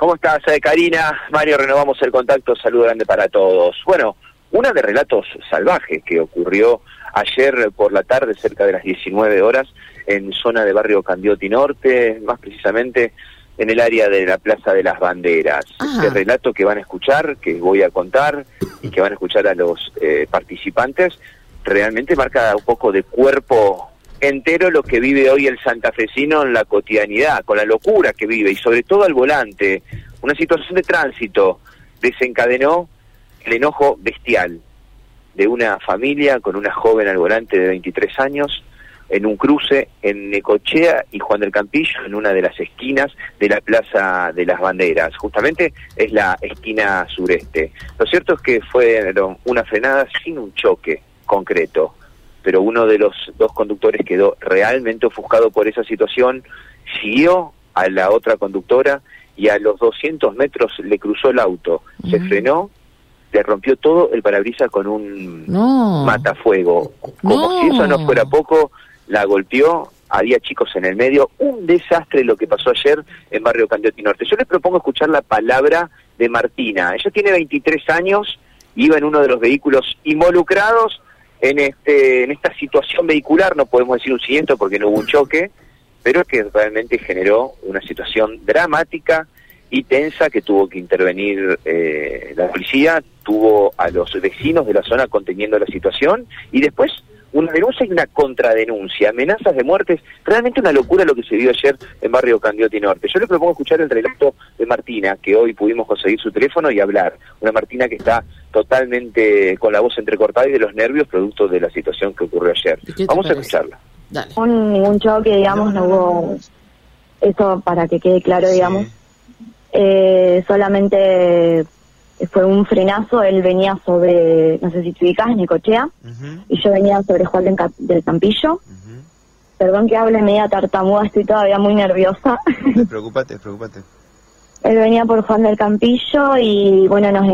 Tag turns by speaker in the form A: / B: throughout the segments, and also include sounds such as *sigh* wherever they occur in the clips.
A: ¿Cómo estás, eh, Karina? Mario, renovamos el contacto. Saludo grande para todos. Bueno, una de relatos salvajes que ocurrió ayer por la tarde, cerca de las 19 horas, en zona de barrio Candioti Norte, más precisamente en el área de la Plaza de las Banderas. Este relato que van a escuchar, que voy a contar y que van a escuchar a los eh, participantes, realmente marca un poco de cuerpo entero lo que vive hoy el santafesino en la cotidianidad, con la locura que vive y sobre todo al volante. Una situación de tránsito desencadenó el enojo bestial de una familia con una joven al volante de 23 años en un cruce en Necochea y Juan del Campillo, en una de las esquinas de la Plaza de las Banderas. Justamente es la esquina sureste. Lo cierto es que fue una frenada sin un choque concreto pero uno de los dos conductores quedó realmente ofuscado por esa situación, siguió a la otra conductora y a los 200 metros le cruzó el auto, se frenó, le rompió todo el parabrisas con un matafuego. Como si eso no fuera poco, la golpeó, había chicos en el medio, un desastre lo que pasó ayer en Barrio Candioti Norte. Yo les propongo escuchar la palabra de Martina. Ella tiene 23 años, iba en uno de los vehículos involucrados en, este, en esta situación vehicular, no podemos decir un siniestro porque no hubo un choque, pero que realmente generó una situación dramática y tensa que tuvo que intervenir eh, la policía, tuvo a los vecinos de la zona conteniendo la situación y después una denuncia y una contradenuncia, amenazas de muertes, realmente una locura lo que se vio ayer en Barrio Candioti Norte. Yo le propongo escuchar el relato de Martina, que hoy pudimos conseguir su teléfono y hablar. Una Martina que está totalmente con la voz entrecortada y de los nervios producto de la situación que ocurrió ayer. Vamos a escucharla.
B: Dale. ningún choque, digamos, no, hubo eso para que quede claro, digamos. Eh, solamente fue un frenazo, él venía sobre, no sé si te ubicas, Nicochea, y yo venía sobre Juan del, Campillo. Perdón que hable media tartamuda, estoy todavía muy nerviosa. *laughs*
A: Preocúpate, preocúpate.
B: Él venía por Juan del Campillo y bueno, nos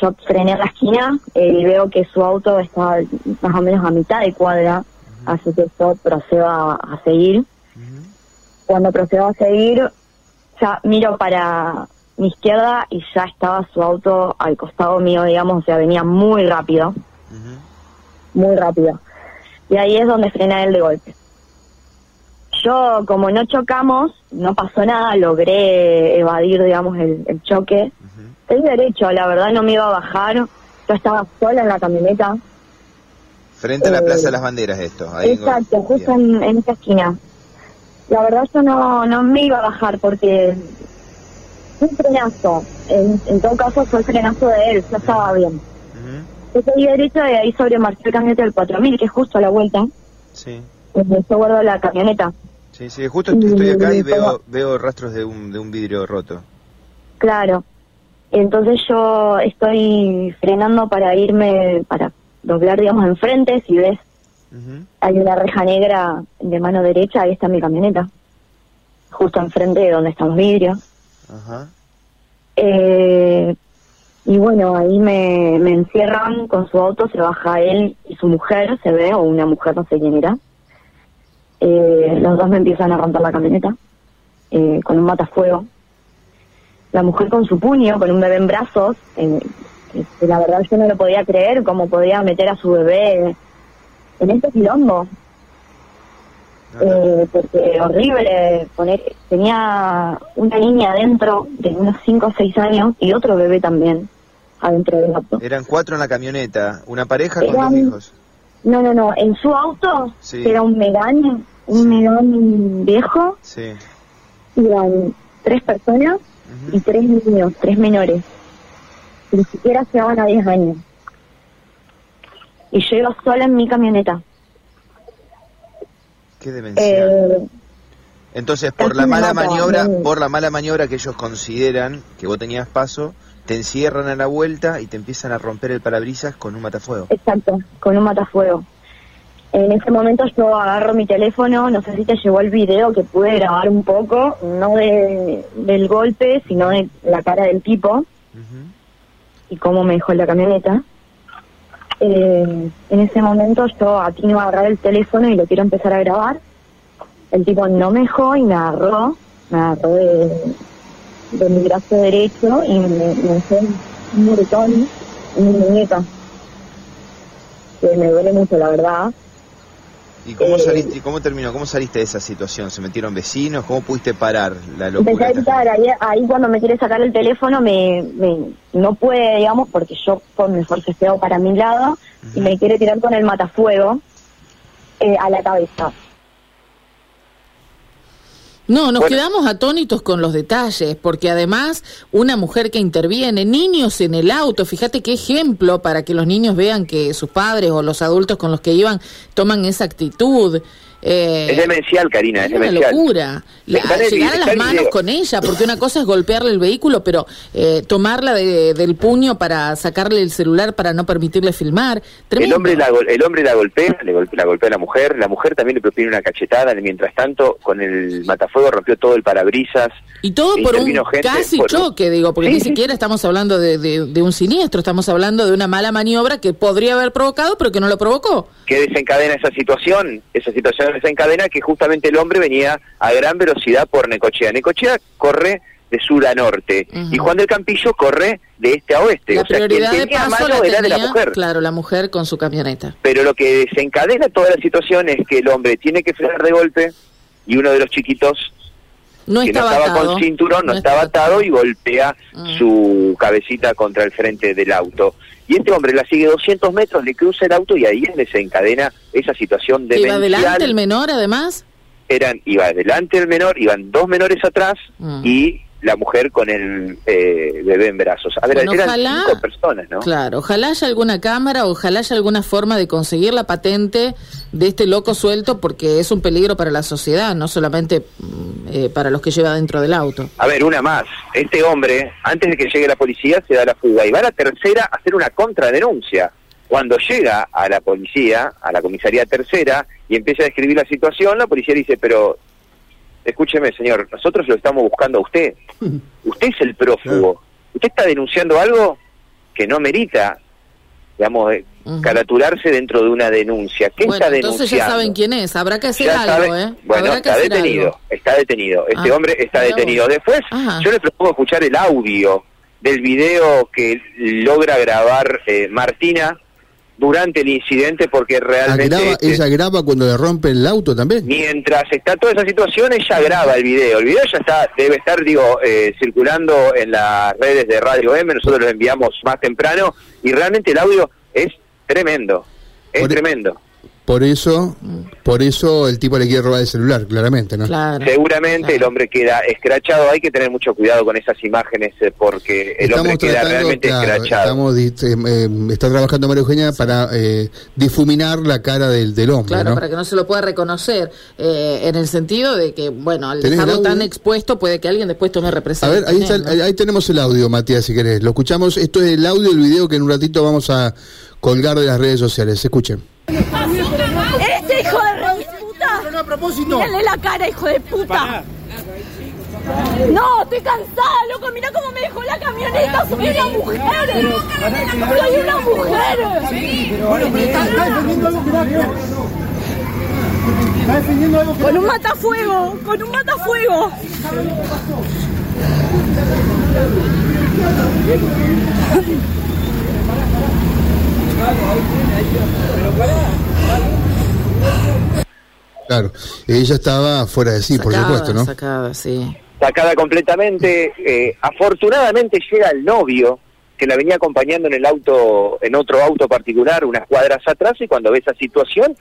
B: yo frené a la esquina eh, y veo que su auto estaba más o menos a mitad de cuadra, así que yo procedo a, seguir. Cuando procedo a seguir, ya miro para mi izquierda y ya estaba su auto al costado mío, digamos, o sea, venía muy rápido, muy rápido. Y ahí es donde frena él de golpe. Yo, como no chocamos, no pasó nada, logré evadir, digamos, el, choque. El derecho, la verdad no me iba a bajar, yo estaba sola en la camioneta.
A: Frente a la Plaza de las Banderas esto.
B: exacto, justo en, en, esta esquina. La verdad yo no, no me iba a bajar porque un frenazo. En, todo caso fue el frenazo de él, ya estaba bien. Yo seguí derecho y ahí sobremarché el camioneta del 4000, que es justo a la vuelta. Sí. Pues yo guardo la camioneta.
A: Sí, sí, justo estoy acá y veo, veo rastros de un, de un vidrio roto.
B: Claro. Entonces yo estoy frenando para irme, para doblar, digamos, enfrente. Si ves, hay una reja negra de mano derecha, ahí está mi camioneta. Justo enfrente de donde están los vidrios. Ajá. Eh, y bueno, ahí me, me encierran con su auto, se baja él y su mujer, se ve, o una mujer, no sé quién era. Eh, los dos me empiezan a romper la camioneta eh, con un matafuego. La mujer con su puño, con un bebé en brazos. la verdad yo no lo podía creer, cómo podía meter a su bebé en este quilombo eh, porque horrible poner tenía una niña adentro de unos 5 o 6 años y otro bebé también adentro del auto.
A: Eran cuatro en la camioneta, una pareja con dos hijos.
B: No, no, no, en su auto era un Megane, un Megane viejo. Sí. Iban tres personas y tres niños, tres menores. Ni siquiera se daban a 10 años. Y yo iba sola en mi camioneta.
A: Qué eh, Entonces, por la mala maniobra, por la mala maniobra que ellos consideran que vos tenías paso, te encierran a la vuelta y te empiezan a romper el parabrisas con un matafuego.
B: Exacto, con un matafuego. En ese momento yo agarro mi teléfono, no sé si te llegó el video que pude grabar un poco, no de, del golpe, sino de la cara del tipo y cómo me dejó la camioneta. Eh, en ese momento yo atino a agarrar el teléfono y lo quiero empezar a grabar. El tipo no me dejó y me agarró, me agarró de, mi brazo derecho y me, me dejó un moretón en mi muñeca. Que me duele mucho, la verdad.
C: ¿Y cómo,
B: Eh,
C: saliste, cómo terminó? ¿Cómo saliste de esa situación? ¿Se metieron vecinos? ¿Cómo pudiste parar la
B: Empecé
C: locura?
B: a ahí, ahí cuando me quiere sacar el teléfono me, me- no puede, digamos, porque yo con mi forcejeo para mi lado y me quiere tirar con el matafuego eh, a la cabeza.
D: No, nos
A: Bueno.
D: quedamos atónitos con los detalles, porque además una mujer que interviene, niños en el auto, fíjate qué ejemplo para que los niños vean que sus padres o los adultos con los que iban toman esa actitud. Eh,
A: Es demencial, Karina, es
D: una
A: demencial.
D: locura. La- llegar a las manos
A: video.
D: con ella, porque una cosa es golpearle el vehículo, pero eh, tomarla de- del puño para sacarle el celular para no permitirle filmar.
A: El hombre, la, el hombre la golpea, le golpe- la golpea a la mujer, la mujer también le propina una cachetada, mientras tanto con el matafuego rompió todo el parabrisas.
D: Y todo por un
A: gente
D: casi
A: por-
D: choque, digo, porque
A: Sí,
D: ni
A: sí.
D: siquiera estamos hablando de, de- de un siniestro, estamos hablando de una mala maniobra que podría haber provocado, pero que no lo provocó.
A: que desencadena esa situación? Esa situación desencadena que justamente el hombre venía a gran velocidad por Necochea. Necochea corre de sur a norte y Juan del Campillo corre de este a oeste.
D: La
A: o sea, quien
D: prioridad de
A: tenía
D: paso
A: mano
D: la
A: era de la mujer.
D: claro, la mujer con su camioneta.
A: Pero lo que desencadena toda la situación es que el hombre tiene que frenar de golpe y uno de los chiquitos
D: No
A: que
D: estaba
A: no estaba
D: atado.
A: con cinturón, no,
D: No
A: estaba atado y golpea
D: Mm.
A: su cabecita contra el frente del auto. Y este hombre la sigue 200 metros, le cruza el auto y ahí es desencadena esa situación de
D: ¿Iba adelante el menor, además?
A: Eran, iba adelante el menor, iban dos menores atrás
D: Mm.
A: y la mujer con el eh, bebé en brazos. A ver,
D: Bueno,
A: eran
D: ojalá-
A: cinco personas, ¿no?
D: Claro, ojalá haya alguna cámara, ojalá haya alguna forma de conseguir la patente de este loco suelto, porque es un peligro para la sociedad, no solamente mm, eh, para los que lleva dentro del auto.
A: A ver, una más. Este hombre, antes de que llegue la policía, se da la fuga y va a la tercera a hacer una contradenuncia. Cuando llega a la policía, a la comisaría tercera, y empieza a describir la situación, la policía dice, pero escúcheme, señor, nosotros lo estamos buscando a usted. *laughs* Usted es el prófugo. Usted está denunciando algo que no merita, digamos, caratularse dentro de una denuncia. ¿Qué
D: bueno,
A: está denunciando?
D: entonces ya saben quién es, habrá que hacer
A: Ya
D: algo,
A: sabe-
D: ¿eh?
A: Bueno,
D: Habrá
A: está detenido,
D: algo.
A: está detenido. Este
D: Ah,
A: hombre está detenido.
D: vos.
A: Después,
D: Ajá.
A: yo le propongo escuchar el audio del video que logra grabar eh, Martina durante el incidente porque realmente... este,
E: ella graba cuando le rompe el auto también.
A: Mientras está toda esa situación, ella graba el video. El video ya está, debe estar, digo, eh, circulando en las redes de Radio M. Nosotros lo enviamos más temprano y realmente el audio es tremendo. Es
E: Por- e-
A: tremendo.
E: Por eso, por eso el tipo le quiere robar el celular, claramente, ¿no?
D: Claro.
A: Seguramente
D: claro.
A: el hombre queda escrachado. Hay que tener mucho cuidado con esas imágenes eh, porque el hombre queda realmente
E: claro,
A: escrachado.
E: estamos eh, eh, está trabajando María Eugenia para eh, difuminar la cara del, del hombre,
D: Claro,
E: ¿no?
D: para que no se lo pueda reconocer, eh, en el sentido de que, bueno, al
E: ¿Tenés el
D: dejarlo tan expuesto puede que alguien después tome
E: A
D: represalias.
E: ver, ahí, está el-
D: ¿no?
E: ahí tenemos el audio, Matías, si querés. Lo escuchamos. Esto es el audio del video que en un ratito vamos a colgar de las redes sociales. Escuchen.
F: ¡Este hijo de re puta!
G: No, a propósito.
F: Mírenle la cara, hijo de puta. No, estoy cansada, loco. Mira cómo me dejó la camioneta. Soy una mujer. Soy una mujer.
G: Bueno, pero está, está defendiendo algo que nada que ver. Está defendiendo algo que
F: Con un matafuego, con un matafuego.
E: Claro. Ella estaba fuera de sí, por supuesto, ¿no?
D: Sacada, sí.
A: Sacada completamente. eh, afortunadamente llega el novio que la venía acompañando en el auto, en otro auto particular, unas cuadras atrás, y cuando ve esa situación,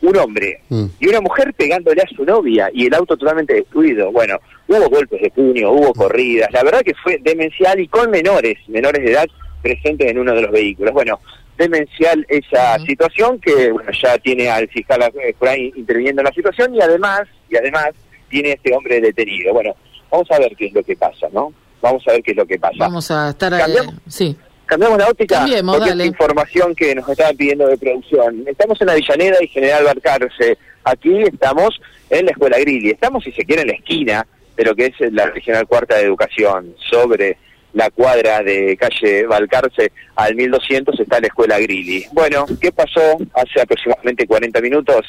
A: un hombre
E: Mm.
A: y una mujer pegándole a su novia y el auto totalmente destruido. Bueno, hubo golpes de puño, hubo corridas, la verdad que fue demencial y con menores, menores de edad presentes en uno de los vehículos. Bueno, demencial esa situación que bueno ya tiene al fiscal eh, interviniendo en la situación y además y además tiene este hombre detenido. Bueno, vamos a ver qué es lo que pasa, ¿no? Vamos a ver qué es lo que pasa.
D: Vamos a estar... eh,
A: ¿Cambiamos?
D: sí.
A: Cambiamos la óptica
D: Cambiemos,
A: porque
D: dale.
A: es información que nos estaban pidiendo de producción. Estamos en Avellaneda y General Barcarce. Aquí estamos en la Escuela Grilli. Estamos, si se quiere, en la esquina de lo que es la Regional Cuarta de Educación. Sobre la cuadra de calle Balcarce al 1200 está la Escuela Grilli. Bueno, ¿qué pasó hace aproximadamente 40 minutos?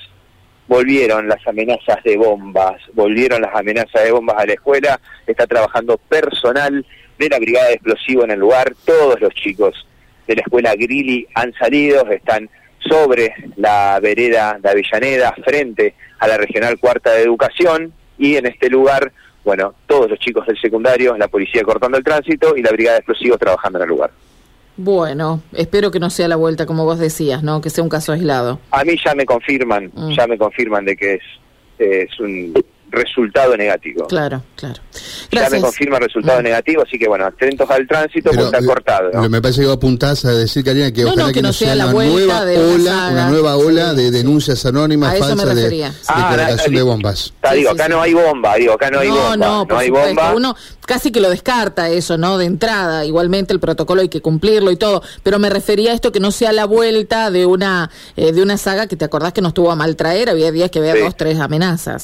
A: volvieron las amenazas de bombas, volvieron las amenazas de bombas a la escuela, está trabajando personal de la Brigada de Explosivo en el lugar, todos los chicos de la escuela Grilli han salido, están sobre la vereda de Avellaneda, frente a la Regional Cuarta de Educación, y en este lugar, bueno, todos los chicos del secundario, la policía cortando el tránsito y la Brigada de Explosivos trabajando en el lugar.
D: Bueno, espero que no sea la vuelta como vos decías, ¿no? Que sea un caso aislado.
A: A mí ya me confirman,
D: Mm.
A: ya me confirman de que es, es un resultado negativo.
D: Claro, claro.
A: Ya me confirma resultado negativo, así que bueno, atentos al tránsito
E: Pero,
A: porque está cortado. ¿no?
E: me parece que apuntás a decir, Karina, que
D: No,
E: ojalá
D: no,
E: que,
D: que
E: no
D: no sea
E: sea
D: la
E: una
D: vuelta
E: nueva
D: de una
E: ola,
D: saga.
E: una nueva ola
D: Sí,
E: de
D: sí.
E: denuncias anónimas
D: A eso me
E: falsas de
D: refería.
A: Ah,
E: declaración
A: ah,
E: de bombas.
A: Está, digo, acá
D: sí.
A: no hay bomba, digo, acá no hay
D: no,
A: bomba.
D: no, por
A: hay
D: supuesto.
A: bomba.
D: Uno casi que lo descarta eso, ¿no? De entrada. Igualmente el protocolo hay que cumplirlo y todo. Pero me refería a esto que no sea la vuelta de una eh, de una saga que te acordás que nos tuvo a mal traer. Había días que había
A: Sí.
D: dos, tres amenazas.